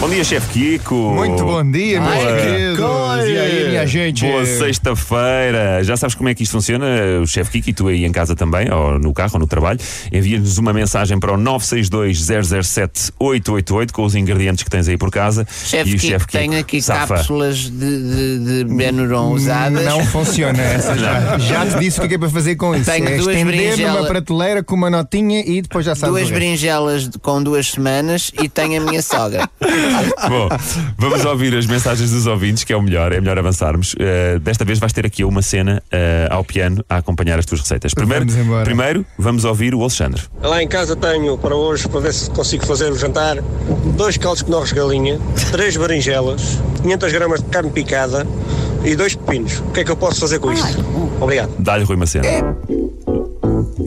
Bom dia, Chefe Kiko. Muito bom dia, meus Boa. queridos. E aí, minha gente? Boa sexta-feira. Já sabes como é que isto funciona? O Chefe Kiko e tu aí em casa também, ou no carro, ou no trabalho, envia-nos uma mensagem para o 962-007-888 com os ingredientes que tens aí por casa. Chefe e o Kiko, Chefe Kiko tenho aqui safa. cápsulas de, de, de Benuron usadas. Não funciona essa já. Já te disse o que é que é para fazer com isso. Tenho é duas estender numa berinjela- prateleira com uma notinha e depois já sabes. Duas berinjelas com duas semanas e tenho a minha sogra. Bom, vamos ouvir as mensagens dos ouvintes, que é o melhor, é melhor avançarmos. Uh, desta vez vais ter aqui uma cena uh, ao piano a acompanhar as tuas receitas. Primeiro, Vamos primeiro vamos ouvir o Alexandre. Lá em casa tenho para hoje, para ver se consigo fazer o jantar, dois caldos de nós de galinha, três berinjelas, 500 gramas de carne picada e dois pepinos. O que é que eu posso fazer com isto? Obrigado. Dá-lhe Rui Macena.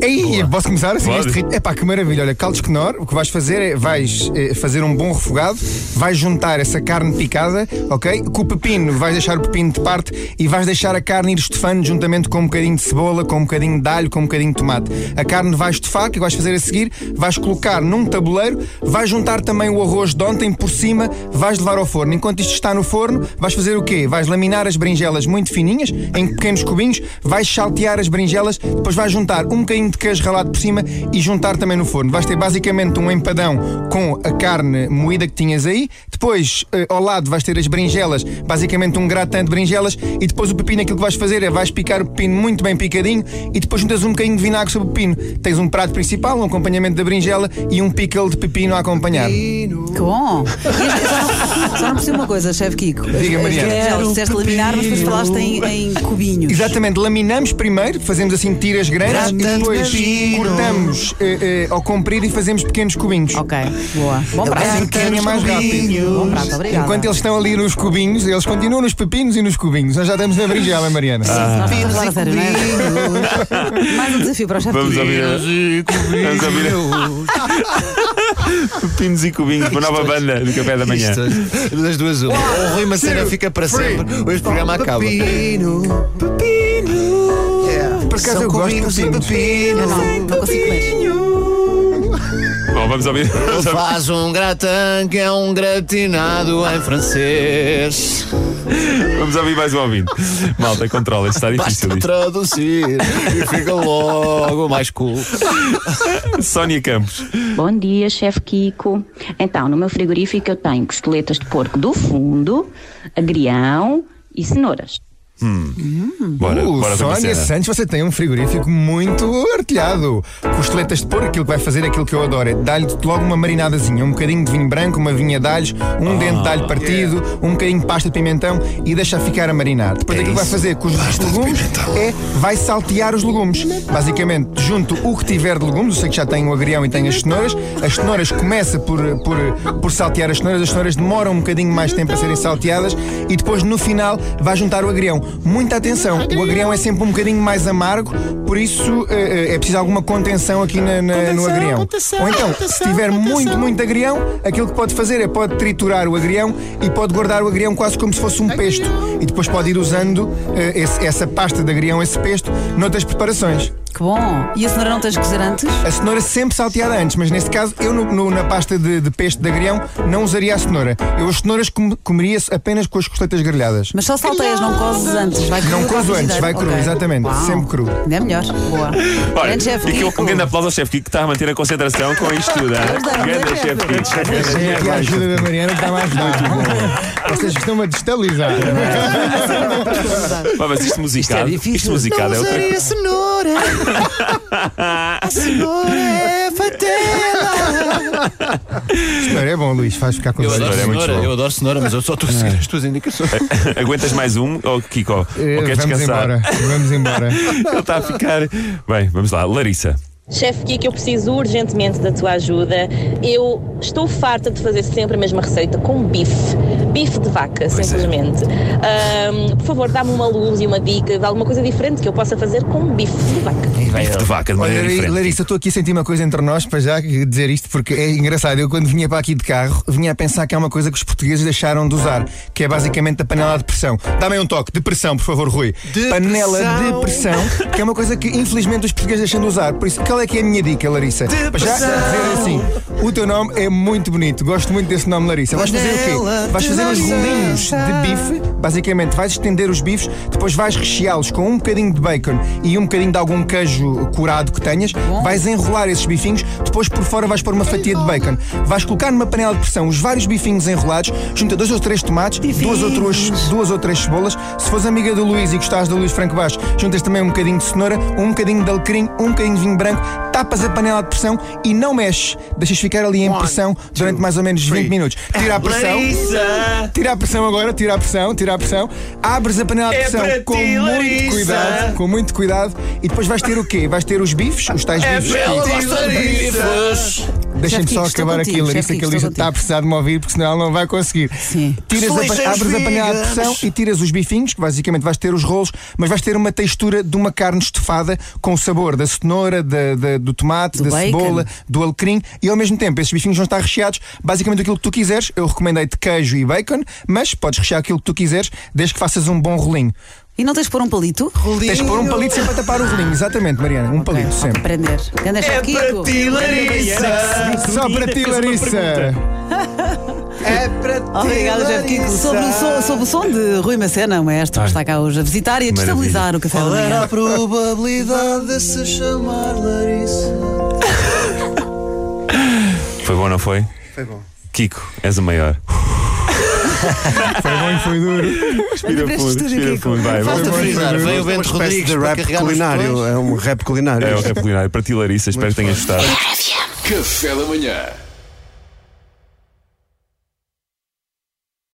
Ei, posso começar assim? Pode. Este ritmo? Epá, que maravilha. Olha, caldos Knorr, o que vais fazer é vais eh, fazer um bom refogado, vais juntar essa carne picada, ok? Com o pepino, vais deixar o pepino de parte e vais deixar a carne ir estufando juntamente com um bocadinho de cebola, com um bocadinho de alho, com um bocadinho de tomate. A carne vais estufar, o que vais fazer a seguir? Vais colocar num tabuleiro, vais juntar também o arroz de ontem por cima, vais levar ao forno. Enquanto isto está no forno, vais fazer o quê? Vais laminar as berinjelas muito fininhas, em pequenos cubinhos, vais saltear as berinjelas, depois vais juntar um bocadinho de queijo ralado por cima e juntar também no forno. Vais ter basicamente um empadão com a carne moída que tinhas aí, depois eh, ao lado vais ter as berinjelas, basicamente um gratin de berinjelas e depois o pepino aquilo que vais fazer é vais picar o pepino muito bem picadinho e depois juntas um bocadinho de vinagre sobre o pepino. Tens um prato principal, um acompanhamento da berinjela e um pickle de pepino a acompanhar. Que bom! Só não, percebi uma coisa, chefe Kiko. Diga, Mariana. Já disseste laminar, mas depois falaste em, em cubinhos. Exatamente, laminamos primeiro, fazemos assim tiras grandes e depois cortamos eh, eh, ao comprido e fazemos pequenos cubinhos. Ok, boa. Bom prato. Assim que é mais rápido. Bom prato, obrigada. Enquanto eles estão ali nos cubinhos, eles continuam nos pepinos e nos cubinhos. Nós já estamos na berinjela, Mariana. Nós estamos a falar a sério, não é? Mais um desafio para o chefe Vamos ouvir. Vamos ouvir. Pepinos e cubinhos, uma nova banda do café da manhã. Das duas, uma. O Rui Macena fica para sempre. Hoje o programa acaba. Pepino, pepino. Por acaso São eu gosto de cubinhos pepino. Não, não consigo comer. Bom, vamos ouvir. Faz um gratin que é um gratinado em francês. Vamos ouvir mais um ouvinte. Malta, controla, está difícil. Basta isto. traduzir e fica logo mais cool. Sónia Campos. Bom dia, chefe Kiko. Então, no meu frigorífico eu tenho costeletas de porco do fundo, agrião e cenouras. Bora, Uh, bora Sónia. Santos, você tem um frigorífico muito artilhado. Costeletas de porco, aquilo que vai fazer, aquilo que eu adoro, é dar-lhe logo uma marinadazinha, um bocadinho de vinho branco, uma vinha de alhos, um dente de alho partido, um bocadinho de pasta de pimentão e deixa ficar a marinar. Depois aquilo que vai fazer com os legumes é vai saltear os legumes. Basicamente, junto o que tiver de legumes, eu sei que já tem o agrião e tem as cenouras, as cenouras começa por, por, por saltear as cenouras, as cenouras demoram um bocadinho mais tempo a serem salteadas e depois no final vai juntar o agrião. Muita atenção, o agrião é sempre um bocadinho mais amargo, por isso eh, é preciso alguma contenção aqui na- na- no agrião. Ou então, se tiver muito, muito agrião, aquilo que pode fazer é pode triturar o agrião e pode guardar o agrião quase como se fosse um pesto. E depois pode ir usando eh, esse- essa pasta de agrião, esse pesto, noutras preparações. Que bom! E a cenoura não tens de cozer antes? A cenoura sempre salteada antes, mas neste caso eu no- no- na pasta de, de peste de agrião não usaria a cenoura. Eu as cenouras com- comeria apenas com as costeletas grelhadas. Mas só salteias, não cozes antes. Vai cru Não cozo antes, vai cru, Ok. exatamente, Uau. sempre cru. Ainda é melhor. Boa. Olha, chefe e aqui Kiko. um grande aplauso ao chefe Kiko que está a manter a concentração com isto tudo. Grande chefe. Kiko. E a ajuda da Mariana está mais ajudar. Vocês estão a destabilizar. Pá, mas isto musicado, Isto é difícil. isto musicado é outra Usaria coisa. cenoura. A cenoura é fatela. Cenoura é bom, Luís, faz ficar com Eu adoro é muito cenoura, bom. eu adoro cenoura, mas eu só estou a seguir as tuas indicações. Aguentas mais um, ou Kiko? Ou Eh, queres Vamos descansar? embora, vamos embora. Ele está a ficar. Bem, vamos lá. Larissa. Chefe Kiko, eu preciso urgentemente da tua ajuda. Eu estou farta de fazer sempre a mesma receita com bife. Bife de vaca, simplesmente. Ahm, por favor, dá-me uma luz e uma dica de alguma coisa diferente que eu possa fazer com bife de vaca. Bife de vaca, de Olha, maneira Lari- diferente. Larissa, estou aqui a sentir uma coisa entre nós para já dizer isto porque é engraçado. Eu, quando vinha para aqui de carro, vinha a pensar que há uma coisa que os portugueses deixaram de usar, que é basicamente a panela de pressão. Dá-me aí um toque de pressão, por favor, Rui. Panela de pressão, que é uma coisa que infelizmente os portugueses deixam de usar. Por isso, qual é que é a minha dica, Larissa? para já dizer assim: o teu nome é muito bonito, gosto muito desse nome, Larissa. Vais fazer o quê? Vais fazer uns rolinhos de bife, basicamente, vais estender os bifes, depois vais recheá-los com um bocadinho de bacon e um bocadinho de algum queijo curado que tenhas, vais enrolar esses bifinhos, depois por fora vais pôr uma fatia de bacon. Vais colocar numa panela de pressão os vários bifinhos enrolados, junta dois ou três tomates, duas ou, três, duas ou três cebolas. Se fores amiga do Luís e gostares do Luís Franco Baixo, juntas também um bocadinho de cenoura, um bocadinho de alecrim, um bocadinho de vinho branco, tapas a panela de pressão e não mexes. Deixas ficar ali em pressão durante mais ou menos 20 minutos. Tira a pressão. Tira a pressão agora, tira a pressão, tira a pressão. Abres a panela de É pressão com muito cuidado, com muito cuidado. E depois vais ter o quê? Vais ter os bifes, os tais é bifes. para. Deixem-me só acabar aqui, Larissa, que a Larissa está a precisar de me ouvir, porque senão ela não vai conseguir. Sim. Tiras a, abres a panela de pressão e tiras os bifinhos, que basicamente vais ter os rolos, mas vais ter uma textura de uma carne estufada com o sabor da cenoura, da- da- do tomate, Do da bacon. cebola, do alecrim e ao mesmo tempo esses bifinhos vão estar recheados basicamente aquilo que tu quiseres. Eu recomendei-te queijo e bacon, mas podes rechear aquilo que tu quiseres, desde que faças um bom rolinho. E não tens de pôr um palito? Tens de pôr um palito sempre a tapar o rolinho, exatamente, Mariana, um palito Ok, sempre. Aprender. É para ti, Larissa. Só para ti, Larissa. É para ti. Obrigada, Jeff Kiko. Sobre o, som, sobre o som de Rui Macena, o maestro, que está cá hoje a visitar e a Maravilha. destabilizar o café Qual era manhã. a probabilidade de se chamar Larissa? Foi bom, não foi? Foi bom. Kiko, és o maior. Foi bom e foi duro. Respira fundo, respira fundo, vai. Falta vamos. frisar, veio o Bento Uma espécie Rodrigues de para rap carregar nos culinário. É um rap culinário. É o rap culinário. Para ti, Larissa, espero que tenhas gostado. Café da manhã.